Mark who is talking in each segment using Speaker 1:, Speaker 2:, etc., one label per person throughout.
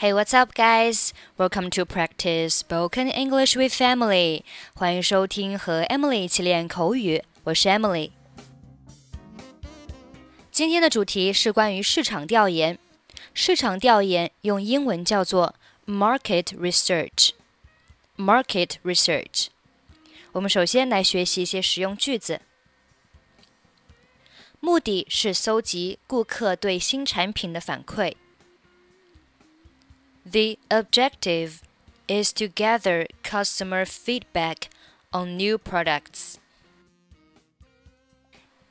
Speaker 1: Hey, what's up, guys? Welcome to practice spoken English with Emily. 欢迎收听和 Emily 一起练口语。我是 Emily。今天的主题是关于市场调研。市场调研用英文叫做 market research。market research。我们首先来学习一些实用句子。目的是搜集顾客对新产品的反馈。The objective is to gather customer feedback on new products.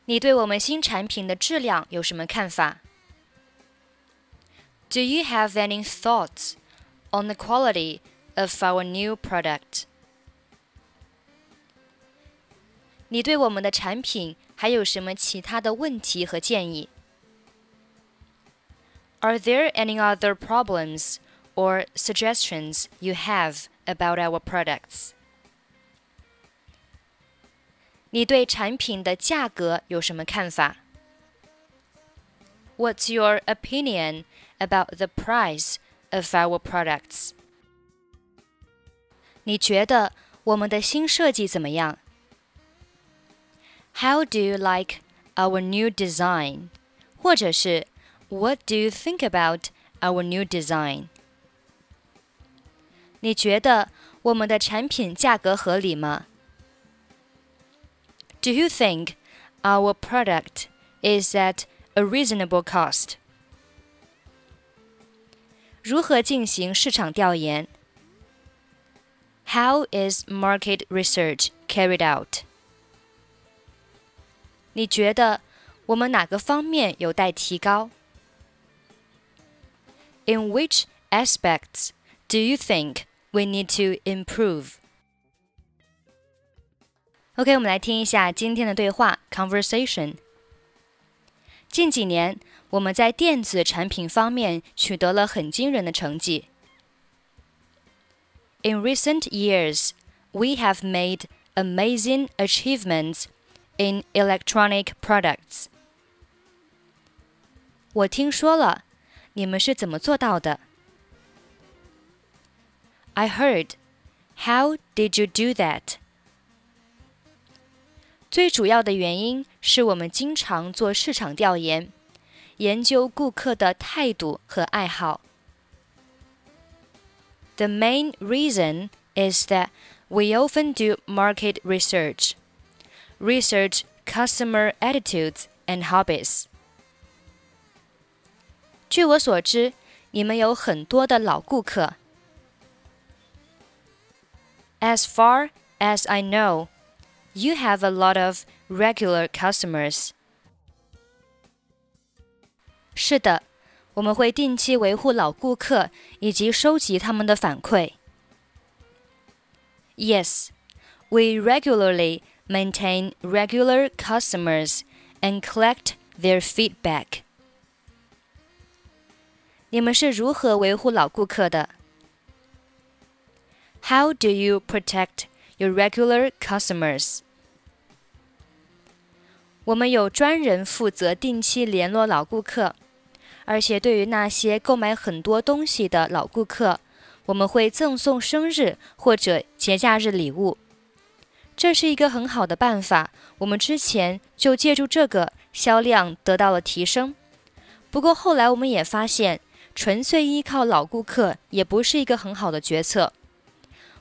Speaker 1: 你对我们新产品的质量有什么看法？Do you have any thoughts on the quality of our new product? 你对我们的产品还有什么其他的问题和建议？Are there any other problems or suggestions you have about our products. 你对产品的价格有什么看法？What's your opinion about the price of our products? 你觉得我们的新设计怎么样？How do you like our new design? 或者是 What do you think about our new design? 你觉得我们的产品价格合理吗？Do you think our product is at a reasonable cost？如何进行市场调研？How is market research carried out？你觉得我们哪个方面有待提高？In which aspects do you think we need to improve. OK，我们来听一下今天的对话 conversation。近几年，我们在电子产品方面取得了很惊人的成绩。In recent years, we have made amazing achievements in electronic products. 我听说了，你们是怎么做到的 ？I heard. How did you do that? 最主要的原因是我们经常做市场调研，研究顾客的态度和爱好。The main reason is that we often do market research, research customer attitudes and hobbies. 据我所知，你们有很多的老顾客。 as far as I know, you have a lot of regular customers. 是的，我们会定期维护老顾客以及收集他们的反馈。Yes, we regularly maintain regular customers and collect their feedback. 你们是如何维护老顾客的 ？how do you protect your regular customers? 我们有专人负责定期联络老顾客，而且对于那些购买很多东西的老顾客，我们会赠送生日或者节假日礼物。这是一个很好的办法，我们之前就借助这个销量得到了提升。不过后来我们也发现，纯粹依靠老顾客也不是一个很好的决策。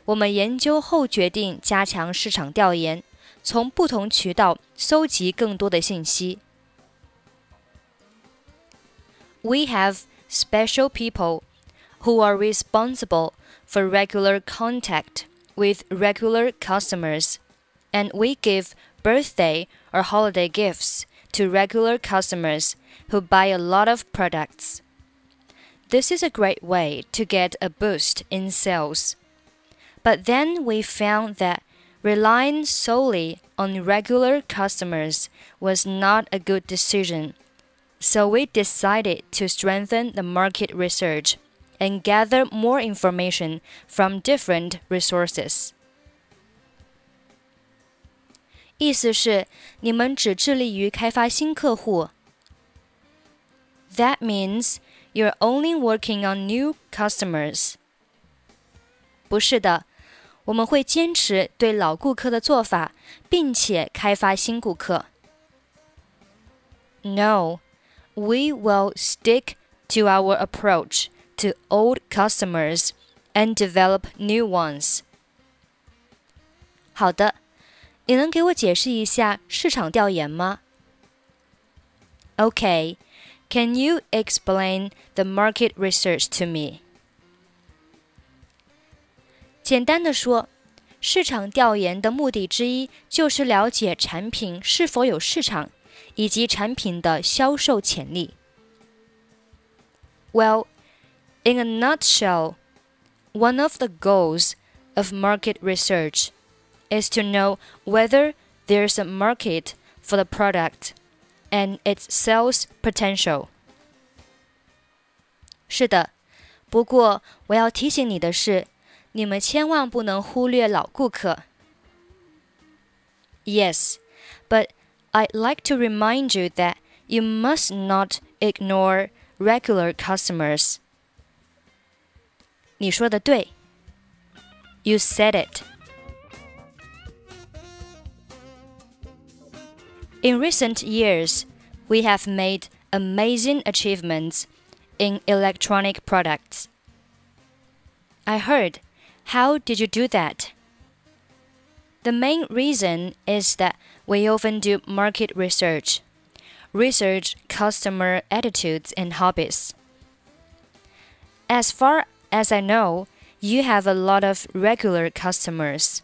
Speaker 1: 我们研究后决定加强市场调研，从不同渠道搜集更多的信息。We have special people who are responsible for regular contact with regular customers, and we give birthday or holiday gifts to regular customers who buy a lot of products. This is a great way to get a boost in sales. But then we found that relying solely on regular customers was not a good decision. So we decided to strengthen the market research and gather more information from different resources. 意思是你们只致力于开发新客户。That means you're only working on new customers. 不是的， 我们会坚持对老顾客的做法，并且开发新顾客。No, we will stick to our approach to old customers and develop new ones. 好的，你能给我解释一下市场调研吗？Okay, can you explain the market research to me? 简单的说，市场调研的目的之一就是了解产品是否有市场，以及产品的销售潜力。Well, in a nutshell, one of the goals of market research is to know whether there's a market for the product and its sales potential. 是的，不过我要提醒你的是。 你们千万不能忽略老顾客。Yes, but I'd like to remind you that you must not ignore regular customers. 你说的对。You said it. In recent years, we have made amazing achievements in electronic products. I heard how did you do that? The main reason is that we often do market research, research customer attitudes and hobbies. As far as I know, you have a lot of regular customers.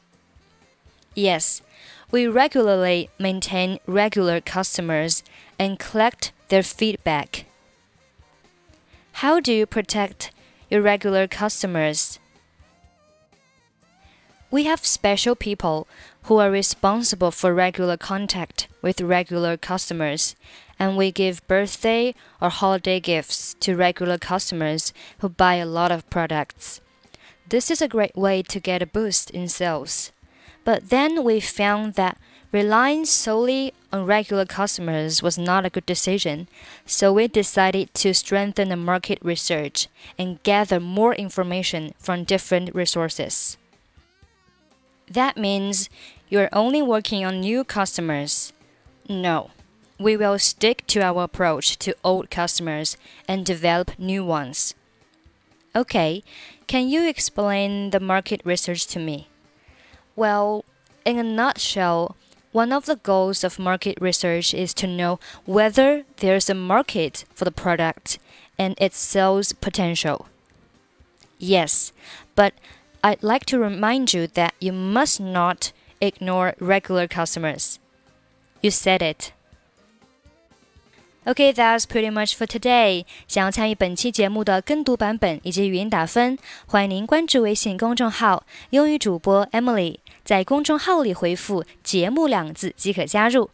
Speaker 1: Yes, we regularly maintain regular customers and collect their feedback. How do you protect your regular customers? We have special people who are responsible for regular contact with regular customers, and we give birthday or holiday gifts to regular customers who buy a lot of products. This is a great way to get a boost in sales. But then we found that relying solely on regular customers was not a good decision, so we decided to strengthen the market research and gather more information from different resources. That means you're only working on new customers. No, we will stick to our approach to old customers and develop new ones. Okay, can you explain the market research to me? Well, in a nutshell, one of the goals of market research is to know whether there's a market for the product and its sales potential. Yes, but I'd like to remind you that you must not ignore regular customers. You said it. Okay, that's pretty much for today. 想要参与本期节目的跟读版本以及语音打分，欢迎您关注微信公众号“英语主播 Emily”，在公众号里回复“节目”两字即可加入。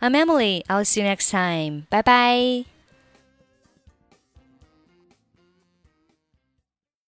Speaker 1: I'm Emily. I'll see you next time. Bye bye.